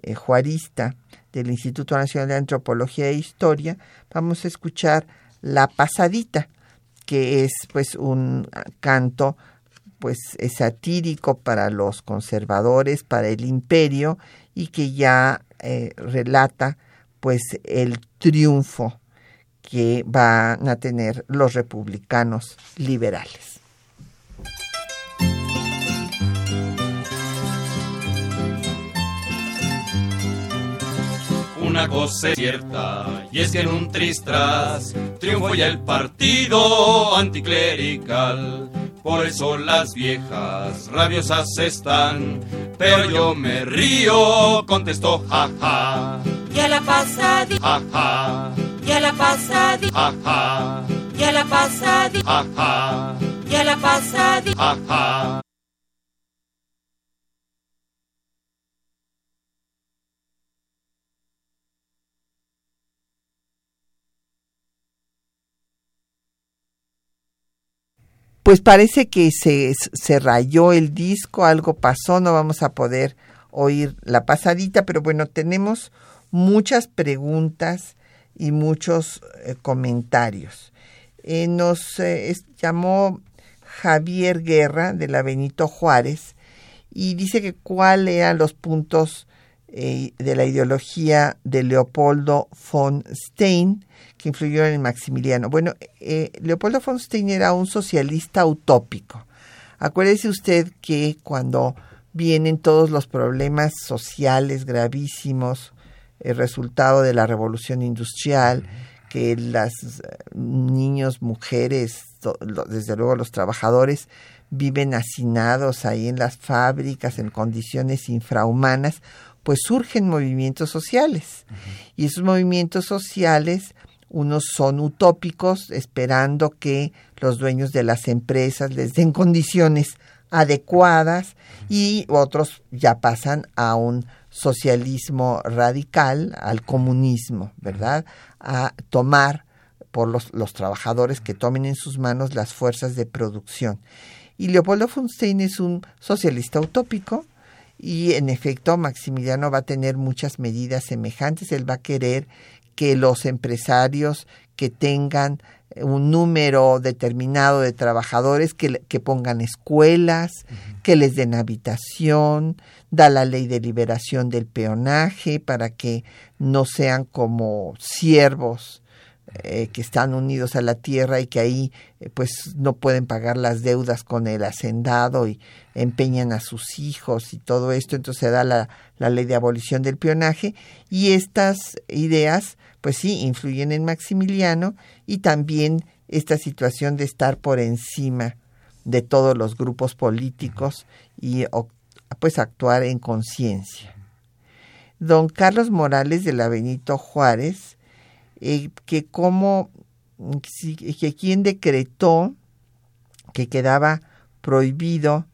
eh, juarista del Instituto Nacional de Antropología e Historia, vamos a escuchar La Pasadita, que es pues un canto pues es satírico para los conservadores, para el imperio y que ya eh, relata pues el triunfo que van a tener los republicanos liberales. Una cosa es cierta, y es que en un tristras triunfó ya el partido anticlerical. Por eso las viejas rabiosas están, pero yo me río, contestó jaja. Ya la pasadita, jaja, ya la pasadita, jaja, ya la pasadita, jaja, ya la pasadita. jaja. Pues parece que se, se rayó el disco, algo pasó, no vamos a poder oír la pasadita, pero bueno, tenemos muchas preguntas y muchos eh, comentarios. Eh, nos eh, llamó Javier Guerra de la Benito Juárez y dice que cuáles eran los puntos de la ideología de Leopoldo von Stein que influyó en Maximiliano. Bueno, eh, Leopoldo von Stein era un socialista utópico. Acuérdese usted que cuando vienen todos los problemas sociales gravísimos, el resultado de la revolución industrial, que las eh, niños, mujeres, desde luego los trabajadores viven hacinados ahí en las fábricas en condiciones infrahumanas, pues surgen movimientos sociales. Y esos movimientos sociales, unos son utópicos, esperando que los dueños de las empresas les den condiciones adecuadas y otros ya pasan a un socialismo radical, al comunismo, ¿verdad? A tomar por los, los trabajadores que tomen en sus manos las fuerzas de producción. Y Leopoldo von Stein es un socialista utópico y en efecto Maximiliano va a tener muchas medidas semejantes. Él va a querer que los empresarios que tengan un número determinado de trabajadores que, que pongan escuelas, que les den habitación, da la ley de liberación del peonaje para que no sean como siervos eh, que están unidos a la tierra y que ahí eh, pues no pueden pagar las deudas con el hacendado y empeñan a sus hijos y todo esto, entonces se da la, la ley de abolición del peonaje y estas ideas pues sí influyen en Maximiliano y también esta situación de estar por encima de todos los grupos políticos y pues actuar en conciencia. Don Carlos Morales de la Benito Juárez eh, que como que quien decretó que quedaba prohibido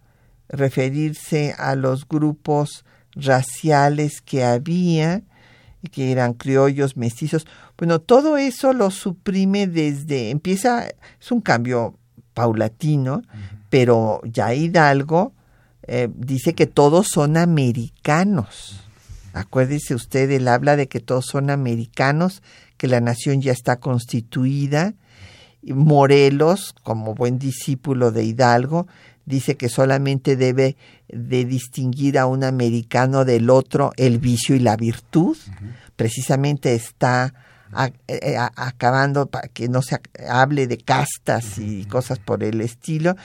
referirse a los grupos raciales que había, que eran criollos, mestizos. Bueno, todo eso lo suprime desde, empieza, es un cambio paulatino, pero ya Hidalgo eh, dice que todos son americanos. Acuérdese usted, él habla de que todos son americanos, que la nación ya está constituida Morelos, como buen discípulo de Hidalgo, dice que solamente debe de distinguir a un americano del otro el vicio y la virtud. Precisamente está eh, acabando para que no se hable de castas y cosas por el estilo.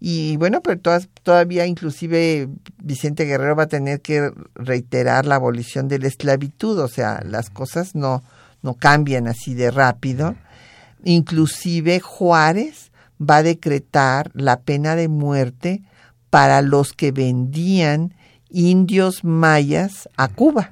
Y bueno, pero todavía inclusive Vicente Guerrero va a tener que reiterar la abolición de la esclavitud, o sea, las cosas no, no cambian así de rápido. Inclusive Juárez va a decretar la pena de muerte para los que vendían indios mayas a Cuba.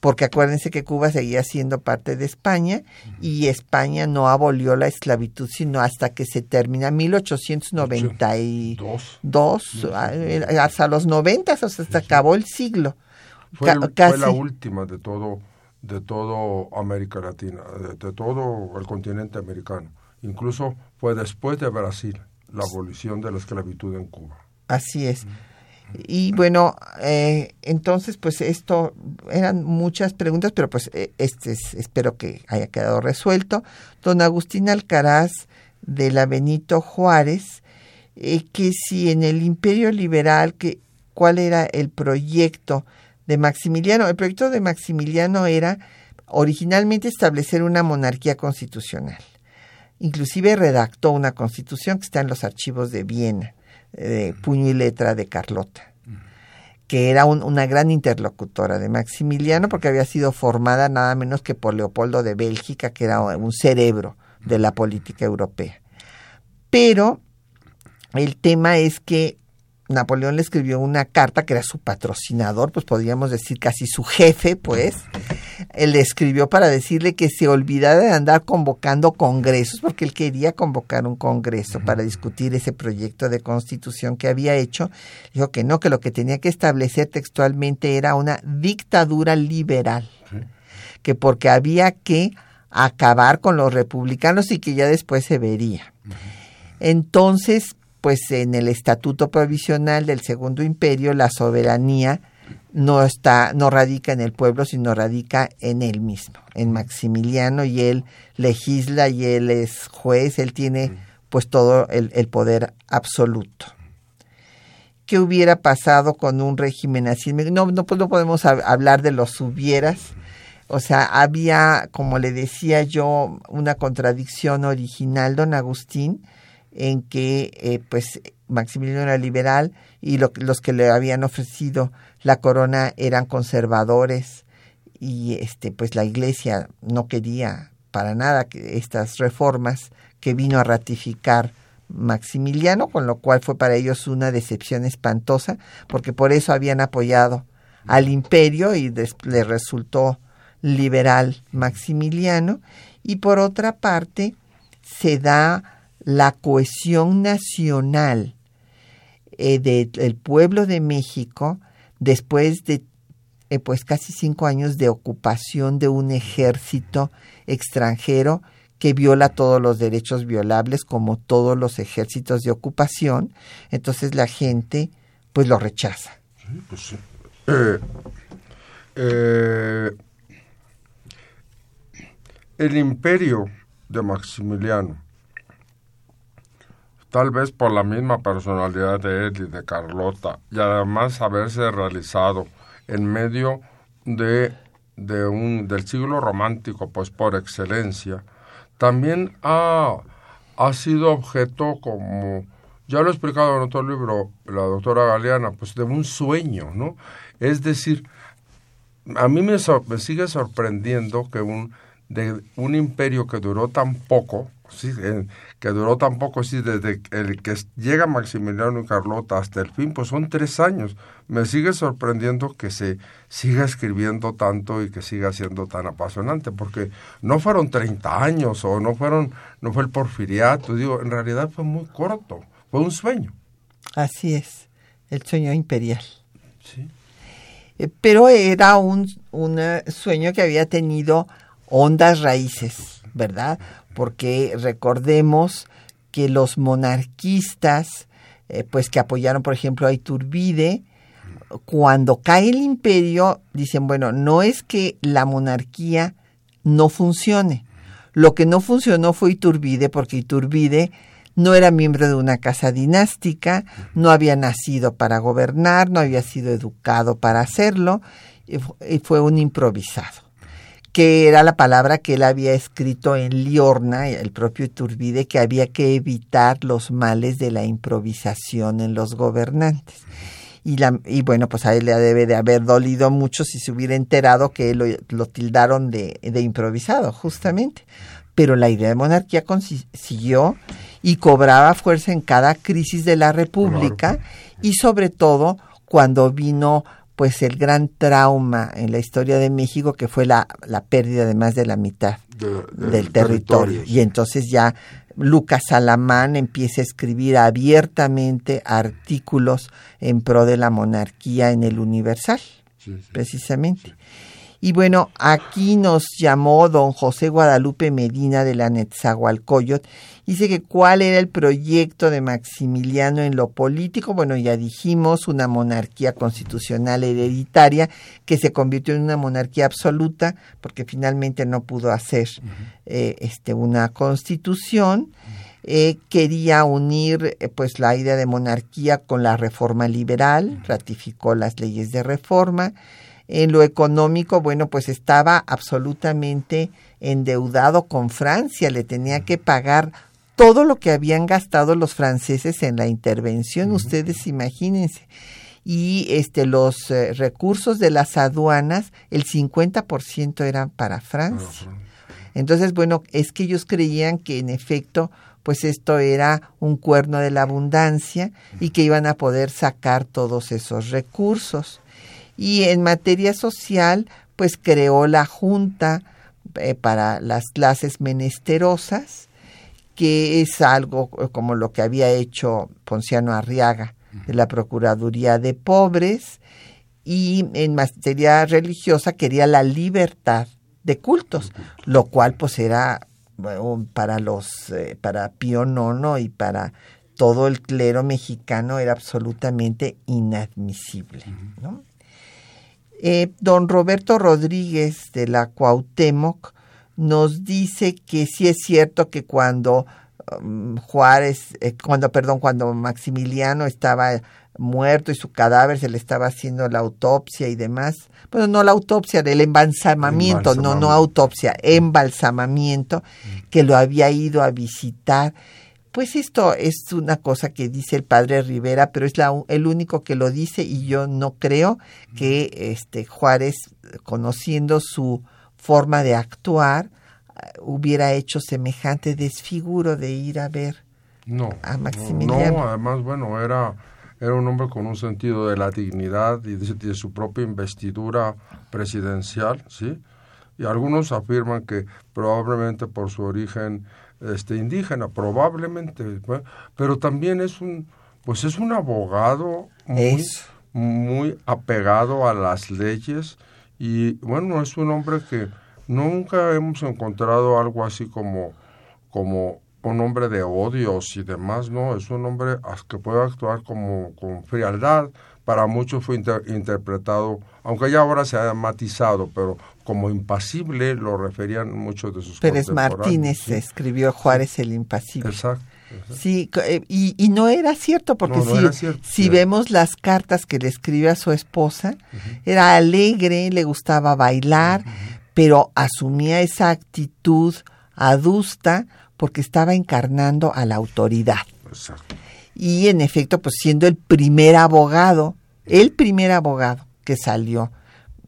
Porque acuérdense que Cuba seguía siendo parte de España y España no abolió la esclavitud sino hasta que se termina 1892, ah, eh, hasta los 90, hasta acabó el siglo. Fue, la última de todo de todo América Latina, de, todo el continente americano. Incluso fue después de Brasil la abolición de la esclavitud en Cuba. Así es. Y bueno, eh, entonces pues esto eran muchas preguntas, pero pues eh, este espero que haya quedado resuelto. Don Agustín Alcaraz de la Benito Juárez, eh, que si en el Imperio Liberal, que, ¿cuál era el proyecto de Maximiliano? El proyecto de Maximiliano era originalmente establecer una monarquía constitucional. Inclusive redactó una constitución que está en los archivos de Viena de puño y letra de Carlota, que era una gran interlocutora de Maximiliano porque había sido formada nada menos que por Leopoldo de Bélgica, que era un cerebro de la política europea. Pero el tema es que Napoleón le escribió una carta que era su patrocinador, pues podríamos decir casi su jefe, pues. Él le escribió para decirle que se olvidara de andar convocando congresos, porque él quería convocar un congreso para discutir ese proyecto de constitución que había hecho. Dijo que no, que lo que tenía que establecer textualmente era una dictadura liberal, que porque había que acabar con los republicanos y que ya después se vería. Entonces, pues en el estatuto provisional del Segundo Imperio la soberanía no está no radica en el pueblo sino radica en él mismo en Maximiliano y él legisla y él es juez él tiene pues todo el, poder absoluto. Qué hubiera pasado con un régimen así no no pues no podemos hablar de los hubieras. O sea había como le decía yo una contradicción original don Agustín en que eh, pues Maximiliano era liberal y los que le habían ofrecido la corona eran conservadores y este pues la iglesia no quería para nada que estas reformas que vino a ratificar Maximiliano, con lo cual fue para ellos una decepción espantosa, porque por eso habían apoyado al imperio y le resultó liberal Maximiliano, y por otra parte se da la cohesión nacional eh, del pueblo de México después de eh, pues casi cinco años de ocupación de un ejército extranjero que viola todos los derechos violables como todos los ejércitos de ocupación, entonces la gente pues lo rechaza. Pues eh, el imperio de Maximiliano tal vez por la misma personalidad de él y de Carlota, y además haberse realizado en medio de, de un, del siglo romántico, pues por excelencia, también ha, ha sido objeto como, ya lo he explicado en otro libro, la doctora Galeana, pues de un sueño, ¿no? Es decir, a mí me, me sigue sorprendiendo que un, de un imperio que duró tan poco, ¿sí? que duró tampoco así desde el que llega Maximiliano y Carlota hasta el fin, pues son tres años. Me sigue sorprendiendo que se siga escribiendo tanto y que siga siendo tan apasionante, porque no fueron 30 años o no fueron, no fue el porfiriato, digo, en realidad fue muy corto, fue un sueño. Así es, el sueño imperial. Sí. Eh, pero era un, un sueño que había tenido hondas raíces, ¿verdad? Porque recordemos que los monarquistas, eh, pues que apoyaron, por ejemplo, a Iturbide, cuando cae el imperio, dicen, bueno, no es que la monarquía no funcione, Lo que no funcionó fue Iturbide, porque Iturbide no era miembro de una casa dinástica, no había nacido para gobernar, no había sido educado para hacerlo, y fue un improvisado que era la palabra que él había escrito en Liorna, el propio Iturbide, que había que evitar los males de la improvisación en los gobernantes. Y, la, y bueno, pues a él le debe de haber dolido mucho si se hubiera enterado que lo, lo tildaron de, de, improvisado, justamente. Pero la idea de monarquía siguió y cobraba fuerza en cada crisis de la República y sobre todo cuando vino pues el gran trauma en la historia de México que fue la, la pérdida de más de la mitad del territorio. Y entonces ya Lucas Alamán empieza a escribir abiertamente artículos en pro de la monarquía en el Universal, precisamente. Y bueno, aquí nos llamó don José Guadalupe Medina de la Netzahualcoyot. Dice que cuál era el proyecto de Maximiliano en lo político. Bueno, ya dijimos, una monarquía constitucional hereditaria que se convirtió en una monarquía absoluta porque finalmente no pudo hacer eh, este, una constitución. Eh, quería unir eh, pues la idea de monarquía con la reforma liberal, ratificó las leyes de reforma en lo económico, bueno, pues estaba absolutamente endeudado con Francia, le tenía que pagar todo lo que habían gastado los franceses en la intervención, ustedes imagínense. Y este los eh, recursos de las aduanas, el 50% eran para Francia. Entonces, bueno, es que ellos creían que en efecto pues esto era un cuerno de la abundancia y que iban a poder sacar todos esos recursos y en materia social pues creó la Junta eh, para las clases menesterosas, que es algo como lo que había hecho Ponciano Arriaga de la Procuraduría de Pobres, y en materia religiosa quería la libertad de cultos, lo cual pues era para los eh, para Pío IX y para todo el clero mexicano era absolutamente inadmisible, ¿no? Eh, don Roberto Rodríguez de la Cuauhtémoc nos dice que sí es cierto que cuando um, Juárez, eh, cuando, perdón, cuando Maximiliano estaba muerto y su cadáver se le estaba haciendo la autopsia y demás, bueno, no la autopsia, del embalsamamiento, no, no autopsia, embalsamamiento, que lo había ido a visitar. Pues esto es una cosa que dice el padre Rivera, pero es la, el único que lo dice y yo no creo que este Juárez, conociendo su forma de actuar, hubiera hecho semejante desfiguro de ir a ver no, a Maximiliano. No, además, bueno, era, era un hombre con un sentido de la dignidad y de, de su propia investidura presidencial, ¿sí? Y algunos afirman que probablemente por su origen este indígena probablemente pero también es un pues es un abogado muy, muy apegado a las leyes y bueno es un hombre que nunca hemos encontrado algo así como como un hombre de odios y demás no es un hombre que puede actuar como con frialdad. Para muchos fue interpretado, aunque ya ahora se ha matizado, pero como impasible lo referían muchos de sus Pérez Martínez escribió Juárez el impasible. Exacto. Sí, eh, y, no era cierto, porque si, si vemos las cartas que le escribió a su esposa, era alegre, le gustaba bailar, pero asumía esa actitud adusta porque estaba encarnando a la autoridad. Exacto. Y en efecto, pues siendo el primer abogado, el primer abogado que salió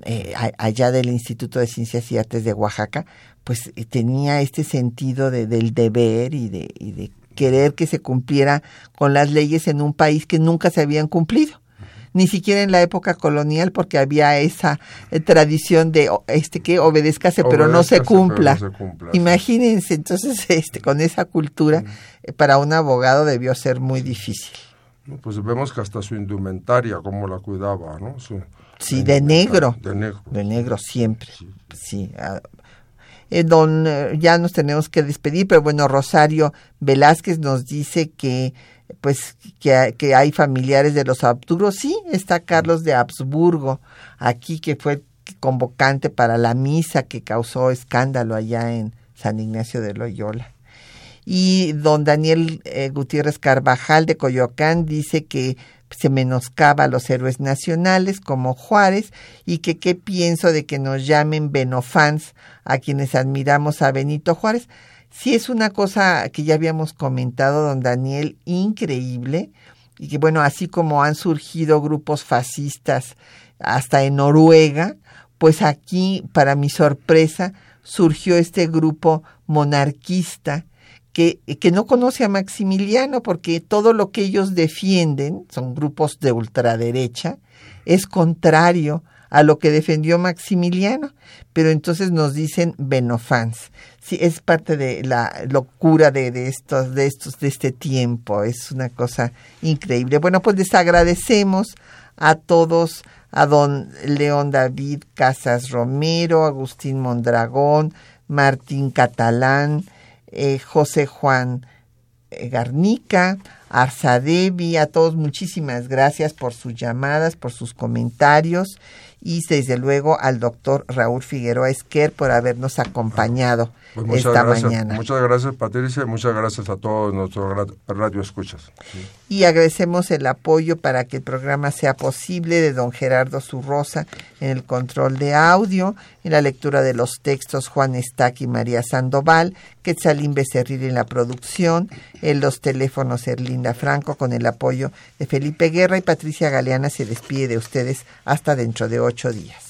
eh, allá del Instituto de Ciencias y Artes de Oaxaca, pues eh, tenía este sentido de, del deber y de, y de querer que se cumpliera con las leyes en un país que nunca se habían cumplido ni siquiera en la época colonial porque había esa eh, tradición de este que obedezcase pero no se cumpla. Imagínense, entonces [laughs] este con esa cultura para un abogado debió ser muy difícil. Pues vemos que hasta su indumentaria, cómo la cuidaba, ¿no? Sí, de negro. De negro. De negro siempre. Sí. Ah, eh, don, eh, ya nos tenemos que despedir, pero bueno, Rosario Velázquez nos dice que pues que, que hay familiares de los Habsburgos. Sí, está Carlos de Habsburgo aquí que fue convocante para la misa que causó escándalo allá en San Ignacio de Loyola. Y don Daniel eh, Gutiérrez Carvajal de Coyoacán dice que se menoscaba a los héroes nacionales como Juárez y que qué pienso de que nos llamen Benofans a quienes admiramos a Benito Juárez. Sí es una cosa que ya habíamos comentado, don Daniel, increíble, y que bueno, así como han surgido grupos fascistas hasta en Noruega, pues aquí, para mi sorpresa, surgió este grupo monarquista que, que, no conoce a Maximiliano porque todo lo que ellos defienden, son grupos de ultraderecha, es contrario a lo que defendió Maximiliano, pero entonces nos dicen benofans. Sí, es parte de la locura de, de, estos, de estos, de este tiempo, es una cosa increíble. Bueno, pues les agradecemos a todos, a don León David Casas Romero, Agustín Mondragón, Martín Catalán, eh, José Juan eh, Garnica, Arzadevi, a todos muchísimas gracias por sus llamadas, por sus comentarios y desde luego al doctor Raúl Figueroa Esquer por habernos acompañado pues esta gracias, mañana. Muchas gracias Patricia, muchas gracias a todos nuestros radio escuchas. Y agradecemos el apoyo para que el programa sea posible de don Gerardo Zurrosa en el control de audio, en la lectura de los textos Juan Estac y María Sandoval, Quetzalín Becerril en la producción, en los teléfonos Erlinda Franco con el apoyo de Felipe Guerra y Patricia Galeana se despide de ustedes hasta dentro de ocho días.